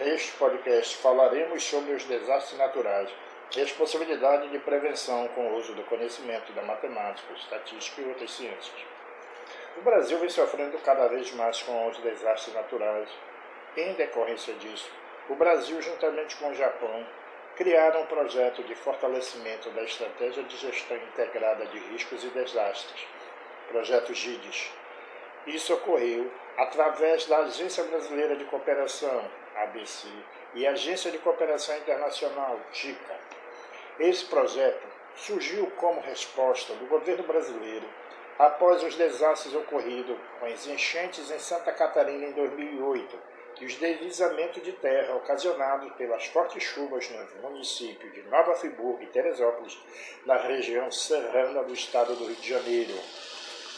Neste podcast falaremos sobre os desastres naturais e as possibilidades de prevenção com o uso do conhecimento da matemática, estatística e outras ciências. O Brasil vem sofrendo cada vez mais com os desastres naturais. Em decorrência disso, o Brasil, juntamente com o Japão, criaram um projeto de fortalecimento da estratégia de gestão integrada de riscos e desastres, projeto GIDES. Isso ocorreu através da Agência Brasileira de Cooperação, ABC, e Agência de Cooperação Internacional, GICA. Esse projeto surgiu como resposta do governo brasileiro após os desastres ocorridos com as enchentes em Santa Catarina em 2008 e os deslizamentos de terra ocasionados pelas fortes chuvas no município de Nova Friburgo e Teresópolis, na região serrana do estado do Rio de Janeiro.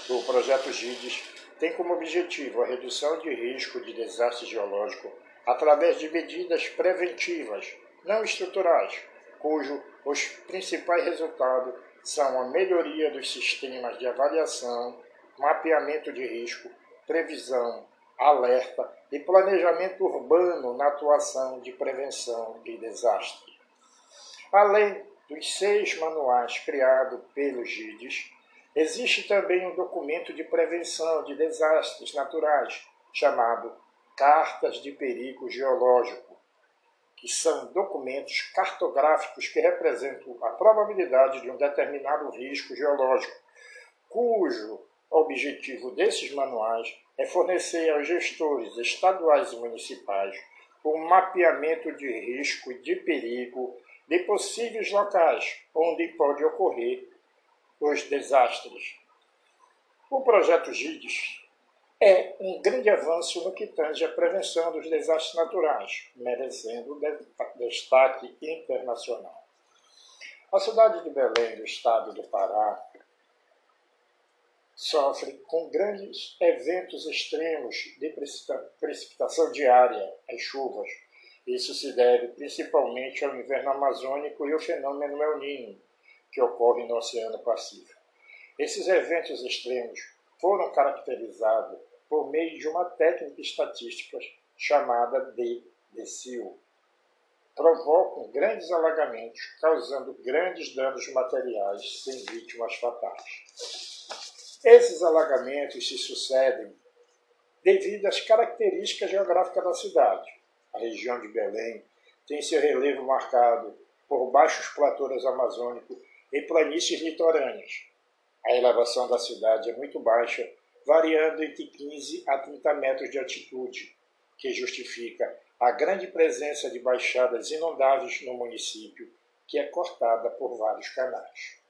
O projeto GIDES tem como objetivo a redução de risco de desastre geológico através de medidas preventivas, não estruturais, cujo os principais resultados são a melhoria dos sistemas de avaliação, mapeamento de risco, previsão, alerta e planejamento urbano na atuação de prevenção de desastre. Além dos seis manuais criados pelos GIDES, existe também um documento de prevenção de desastres naturais chamado Cartas de Perigo Geológico, que são documentos cartográficos que representam a probabilidade de um determinado risco geológico, cujo objetivo desses manuais é fornecer aos gestores estaduais e municipais um mapeamento de risco e de perigo de possíveis locais onde pode ocorrer os desastres. O projeto GIDES é um grande avanço no que tange à prevenção dos desastres naturais, merecendo destaque internacional. A cidade de Belém, do estado do Pará, sofre com grandes eventos extremos de precipitação diária, as chuvas. Isso se deve principalmente ao inverno amazônico e ao fenômeno El Niño, que ocorre no Oceano Pacífico. Esses eventos extremos foram caracterizados por meio de uma técnica estatística chamada de DECIL. Provocam grandes alagamentos, causando grandes danos materiais sem vítimas fatais. Esses alagamentos se sucedem devido às características geográficas da cidade. A região de Belém tem seu relevo marcado por baixos platôs amazônicos e planícies litorâneas. A elevação da cidade é muito baixa, variando entre 15 a 30 metros de altitude, que justifica a grande presença de baixadas inundáveis no município, que é cortada por vários canais.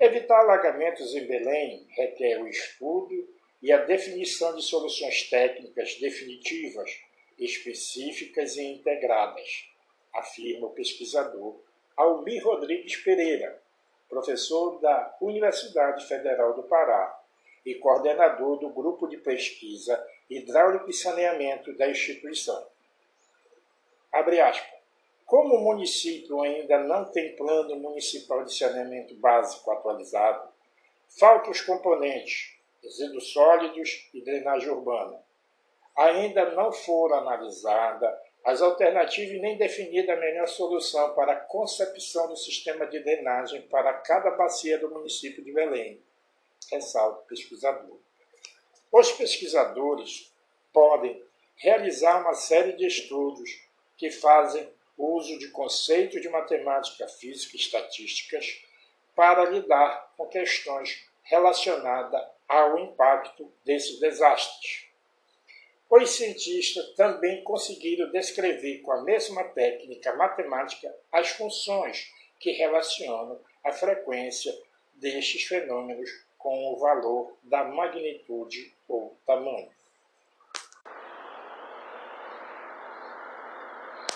Evitar alagamentos em Belém requer o estudo e a definição de soluções técnicas definitivas, específicas e integradas, afirma o pesquisador Almir Rodrigues Pereira, professor da Universidade Federal do Pará e coordenador do grupo de pesquisa Hidráulico e Saneamento da instituição. Abre aspas. Como o município ainda não tem plano municipal de saneamento básico atualizado, faltam os componentes resíduos sólidos e drenagem urbana. Ainda não foram analisadas as alternativas nem definida a melhor solução para a concepção do sistema de drenagem para cada bacia do município de Belém, ressalta o pesquisador. Os pesquisadores podem realizar uma série de estudos que fazem uso de conceitos de matemática, física e estatísticas para lidar com questões relacionadas ao impacto desses desastres. Os cientistas também conseguiram descrever com a mesma técnica matemática as funções que relacionam a frequência destes fenômenos com o valor da magnitude ou tamanho.